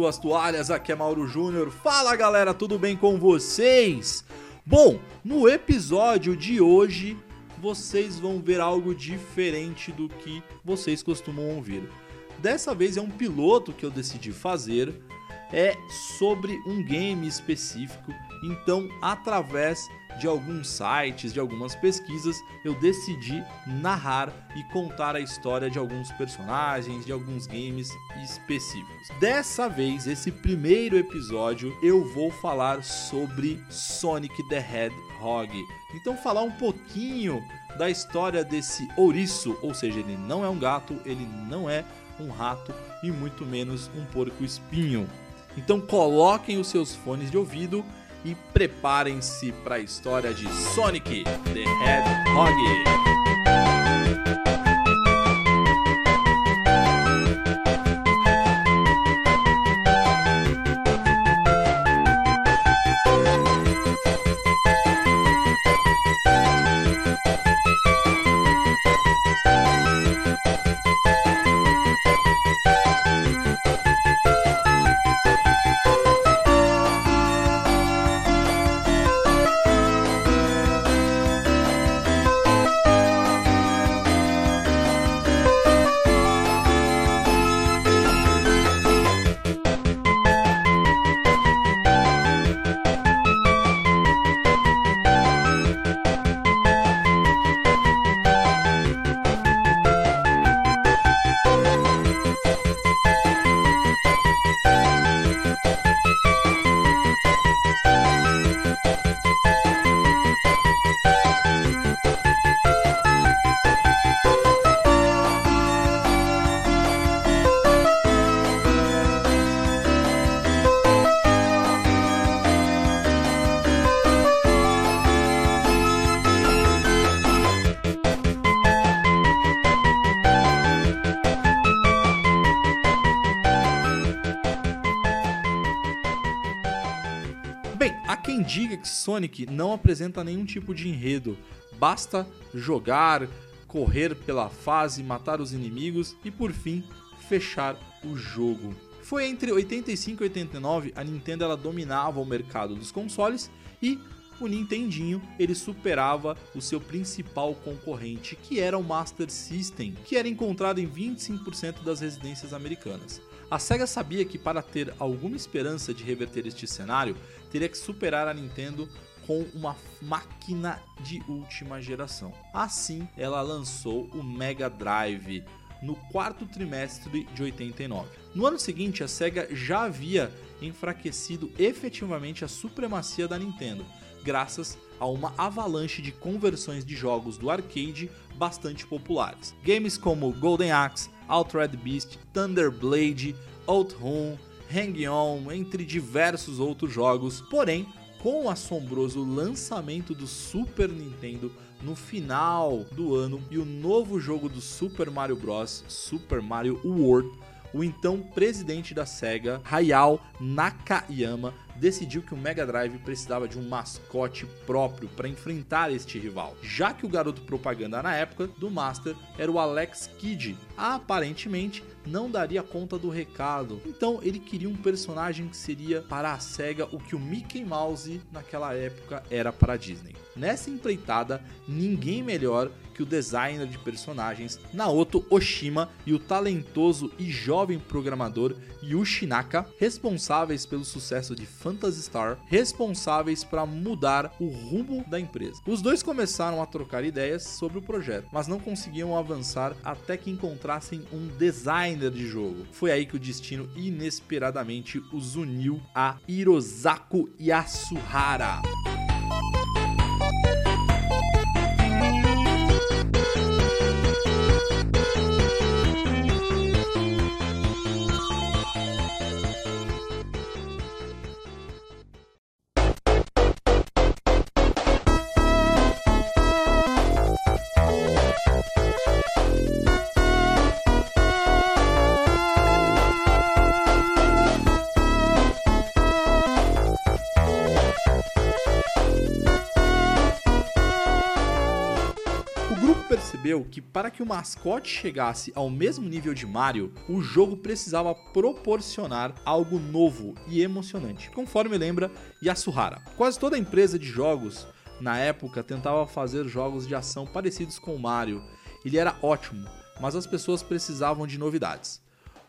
suas toalhas, aqui é Mauro Júnior. Fala galera, tudo bem com vocês? Bom, no episódio de hoje vocês vão ver algo diferente do que vocês costumam ouvir. Dessa vez é um piloto que eu decidi fazer, é sobre um game específico, então através de alguns sites, de algumas pesquisas, eu decidi narrar e contar a história de alguns personagens, de alguns games específicos. Dessa vez, esse primeiro episódio, eu vou falar sobre Sonic the Hedgehog. Então, falar um pouquinho da história desse ouriço, ou seja, ele não é um gato, ele não é um rato e muito menos um porco espinho. Então coloquem os seus fones de ouvido e preparem-se para a história de Sonic the Hedgehog. Quem diga que Sonic não apresenta nenhum tipo de enredo. Basta jogar, correr pela fase, matar os inimigos e por fim fechar o jogo. Foi entre 85 e 89 a Nintendo ela dominava o mercado dos consoles e o Nintendinho ele superava o seu principal concorrente, que era o Master System, que era encontrado em 25% das residências americanas. A SEGA sabia que para ter alguma esperança de reverter este cenário, teria que superar a Nintendo com uma máquina de última geração. Assim, ela lançou o Mega Drive no quarto trimestre de 89. No ano seguinte, a Sega já havia enfraquecido efetivamente a supremacia da Nintendo, graças a uma avalanche de conversões de jogos do arcade bastante populares. Games como Golden Axe, Altered Beast, Thunder Blade, Outrun, Hang-On, entre diversos outros jogos. Porém, com o assombroso lançamento do Super Nintendo no final do ano e o novo jogo do Super Mario Bros, Super Mario World, o então presidente da Sega, Hayao Nakayama, decidiu que o Mega Drive precisava de um mascote próprio para enfrentar este rival, já que o garoto propaganda na época do Master era o Alex Kidd. Aparentemente, não daria conta do recado. Então ele queria um personagem que seria para a SEGA o que o Mickey Mouse naquela época era para a Disney. Nessa empreitada, ninguém melhor que o designer de personagens Naoto Oshima e o talentoso e jovem programador Yushi Naka, responsáveis pelo sucesso de Phantasy Star, responsáveis para mudar o rumo da empresa. Os dois começaram a trocar ideias sobre o projeto, mas não conseguiam avançar até que encontrassem um de jogo. Foi aí que o destino inesperadamente os uniu a Hirozaku Yasuhara. Percebeu que para que o mascote chegasse ao mesmo nível de Mario, o jogo precisava proporcionar algo novo e emocionante, conforme lembra Yasuhara. Quase toda empresa de jogos na época tentava fazer jogos de ação parecidos com o Mario. Ele era ótimo, mas as pessoas precisavam de novidades.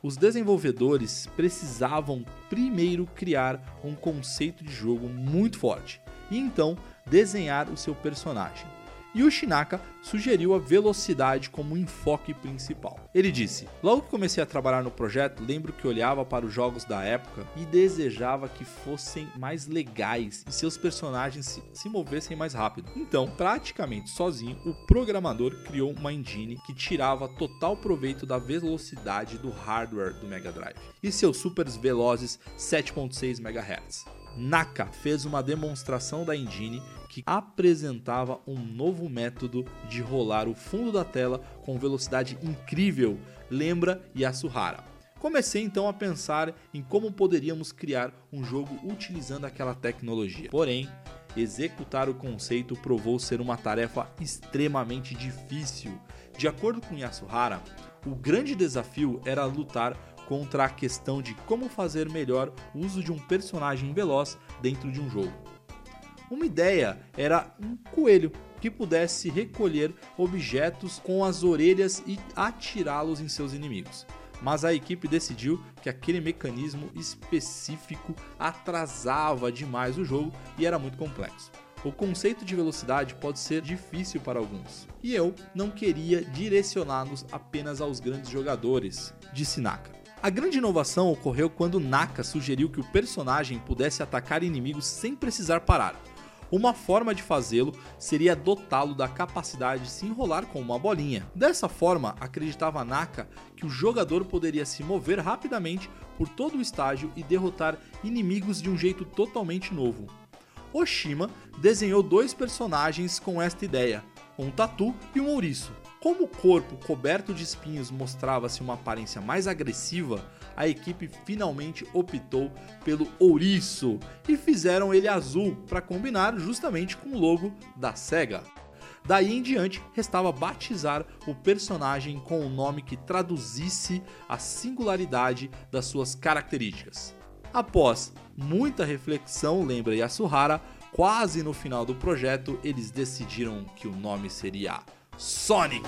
Os desenvolvedores precisavam primeiro criar um conceito de jogo muito forte e então desenhar o seu personagem e o Shinaka sugeriu a velocidade como enfoque principal. Ele disse: Logo que comecei a trabalhar no projeto, lembro que olhava para os jogos da época e desejava que fossem mais legais e seus personagens se, se movessem mais rápido. Então, praticamente sozinho, o programador criou uma engine que tirava total proveito da velocidade do hardware do Mega Drive e seus super velozes 7.6 MHz. Naka fez uma demonstração da engine que apresentava um novo método de rolar o fundo da tela com velocidade incrível, lembra Yasuhara. Comecei então a pensar em como poderíamos criar um jogo utilizando aquela tecnologia. Porém, executar o conceito provou ser uma tarefa extremamente difícil. De acordo com Yasuhara, o grande desafio era lutar contra a questão de como fazer melhor o uso de um personagem veloz dentro de um jogo. Uma ideia era um coelho que pudesse recolher objetos com as orelhas e atirá-los em seus inimigos. Mas a equipe decidiu que aquele mecanismo específico atrasava demais o jogo e era muito complexo. O conceito de velocidade pode ser difícil para alguns, e eu não queria direcioná-los apenas aos grandes jogadores, disse Naka. A grande inovação ocorreu quando Naka sugeriu que o personagem pudesse atacar inimigos sem precisar parar. Uma forma de fazê-lo seria dotá-lo da capacidade de se enrolar com uma bolinha. Dessa forma, acreditava Naka que o jogador poderia se mover rapidamente por todo o estágio e derrotar inimigos de um jeito totalmente novo. Oshima desenhou dois personagens com esta ideia, um tatu e um ouriço. Como o corpo coberto de espinhos mostrava-se uma aparência mais agressiva, a equipe finalmente optou pelo ouriço e fizeram ele azul para combinar justamente com o logo da SEGA. Daí em diante, restava batizar o personagem com um nome que traduzisse a singularidade das suas características. Após muita reflexão, lembra Yasuhara, quase no final do projeto, eles decidiram que o nome seria Sonic.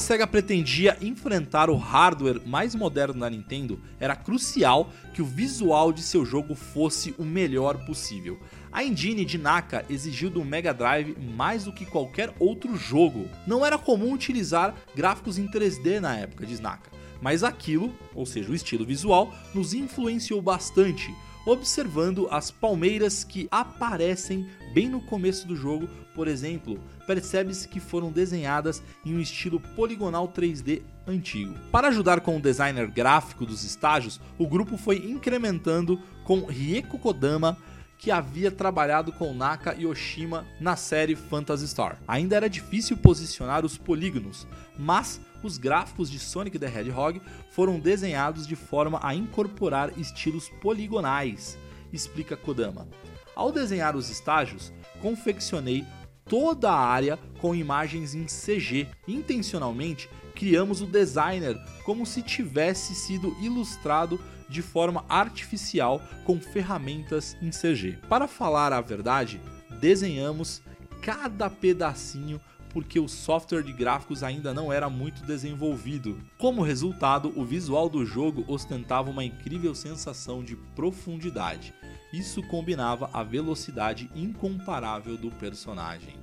SEGA pretendia enfrentar o hardware mais moderno da Nintendo, era crucial que o visual de seu jogo fosse o melhor possível. A engine de Naka exigiu do Mega Drive mais do que qualquer outro jogo. Não era comum utilizar gráficos em 3D na época, diz Naka, mas aquilo, ou seja, o estilo visual, nos influenciou bastante observando as palmeiras que aparecem bem no começo do jogo, por exemplo, percebe-se que foram desenhadas em um estilo poligonal 3D antigo. Para ajudar com o designer gráfico dos estágios, o grupo foi incrementando com Rieko Kodama, que havia trabalhado com Naka e Oshima na série Phantasy Star. Ainda era difícil posicionar os polígonos, mas os gráficos de Sonic the Hedgehog foram desenhados de forma a incorporar estilos poligonais, explica Kodama. Ao desenhar os estágios, confeccionei toda a área com imagens em CG. Intencionalmente, criamos o designer como se tivesse sido ilustrado de forma artificial com ferramentas em CG. Para falar a verdade, desenhamos cada pedacinho porque o software de gráficos ainda não era muito desenvolvido. Como resultado, o visual do jogo ostentava uma incrível sensação de profundidade. Isso combinava a velocidade incomparável do personagem.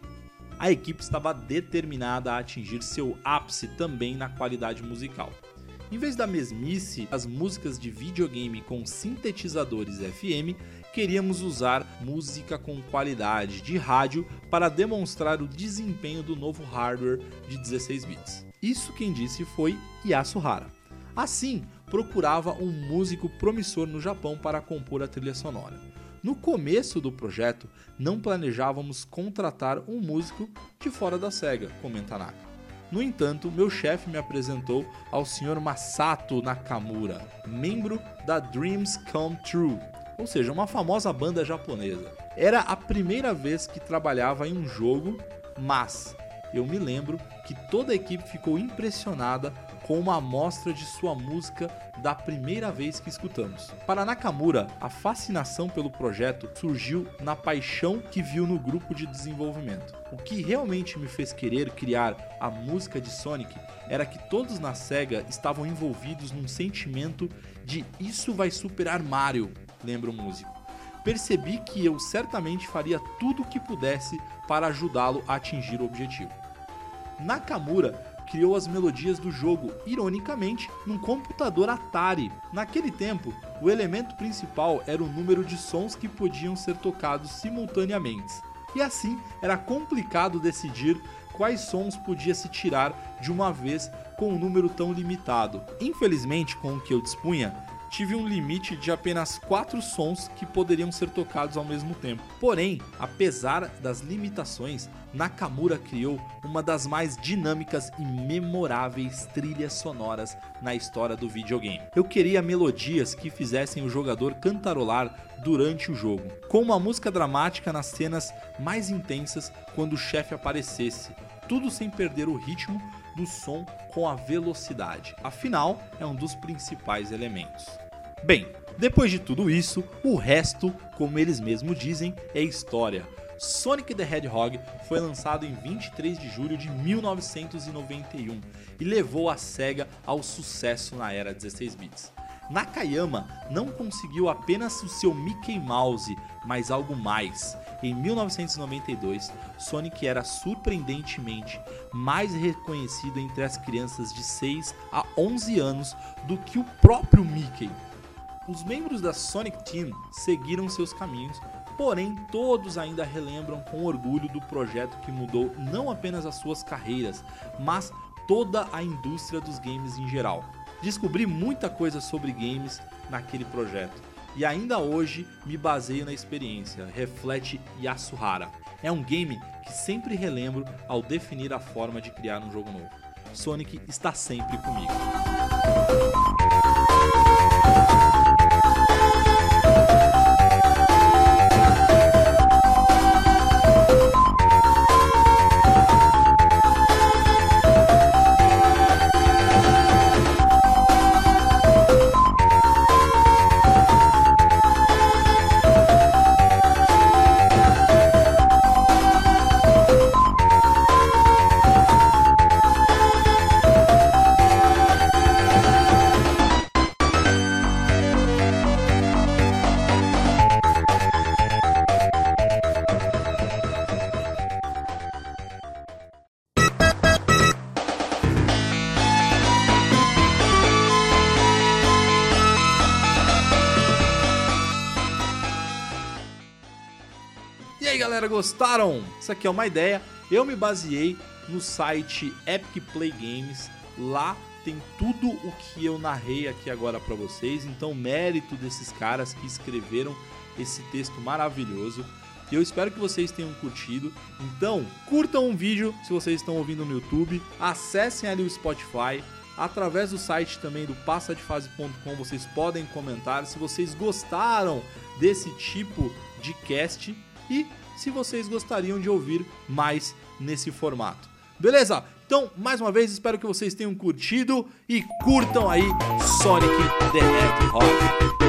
A equipe estava determinada a atingir seu ápice também na qualidade musical. Em vez da mesmice, as músicas de videogame com sintetizadores FM, queríamos usar música com qualidade de rádio para demonstrar o desempenho do novo hardware de 16 bits. Isso quem disse foi Yasuhara. Assim, procurava um músico promissor no Japão para compor a trilha sonora. No começo do projeto, não planejávamos contratar um músico de fora da SEGA, comenta Naka. No entanto, meu chefe me apresentou ao Sr. Masato Nakamura, membro da Dreams Come True, ou seja, uma famosa banda japonesa. Era a primeira vez que trabalhava em um jogo, mas eu me lembro que toda a equipe ficou impressionada com uma amostra de sua música da primeira vez que escutamos. Para Nakamura, a fascinação pelo projeto surgiu na paixão que viu no grupo de desenvolvimento. O que realmente me fez querer criar a música de Sonic era que todos na SEGA estavam envolvidos num sentimento de isso vai superar Mario, lembra o músico. Percebi que eu certamente faria tudo o que pudesse para ajudá-lo a atingir o objetivo. Nakamura criou as melodias do jogo, ironicamente, num computador Atari. Naquele tempo, o elemento principal era o número de sons que podiam ser tocados simultaneamente. E assim, era complicado decidir quais sons podia se tirar de uma vez com um número tão limitado. Infelizmente, com o que eu dispunha, tive um limite de apenas quatro sons que poderiam ser tocados ao mesmo tempo. Porém, apesar das limitações, Nakamura criou uma das mais dinâmicas e memoráveis trilhas sonoras na história do videogame. Eu queria melodias que fizessem o jogador cantarolar durante o jogo, com uma música dramática nas cenas mais intensas quando o chefe aparecesse, tudo sem perder o ritmo do som com a velocidade. Afinal, é um dos principais elementos. Bem, depois de tudo isso, o resto, como eles mesmos dizem, é história. Sonic the Hedgehog foi lançado em 23 de julho de 1991 e levou a SEGA ao sucesso na era 16 bits. Nakayama não conseguiu apenas o seu Mickey Mouse, mas algo mais. Em 1992, Sonic era surpreendentemente mais reconhecido entre as crianças de 6 a 11 anos do que o próprio Mickey. Os membros da Sonic Team seguiram seus caminhos, porém todos ainda relembram com orgulho do projeto que mudou não apenas as suas carreiras, mas toda a indústria dos games em geral. Descobri muita coisa sobre games naquele projeto e ainda hoje me baseio na experiência, reflete Yasuhara. É um game que sempre relembro ao definir a forma de criar um jogo novo. Sonic está sempre comigo. Galera, gostaram? Isso aqui é uma ideia. Eu me baseei no site Epic Play Games. Lá tem tudo o que eu narrei aqui agora para vocês. Então, mérito desses caras que escreveram esse texto maravilhoso. E eu espero que vocês tenham curtido. Então, curtam o vídeo se vocês estão ouvindo no YouTube. Acessem ali o Spotify. Através do site também do passadefase.com vocês podem comentar se vocês gostaram desse tipo de cast e se vocês gostariam de ouvir mais nesse formato. Beleza? Então, mais uma vez, espero que vocês tenham curtido e curtam aí Sonic the Hedgehog.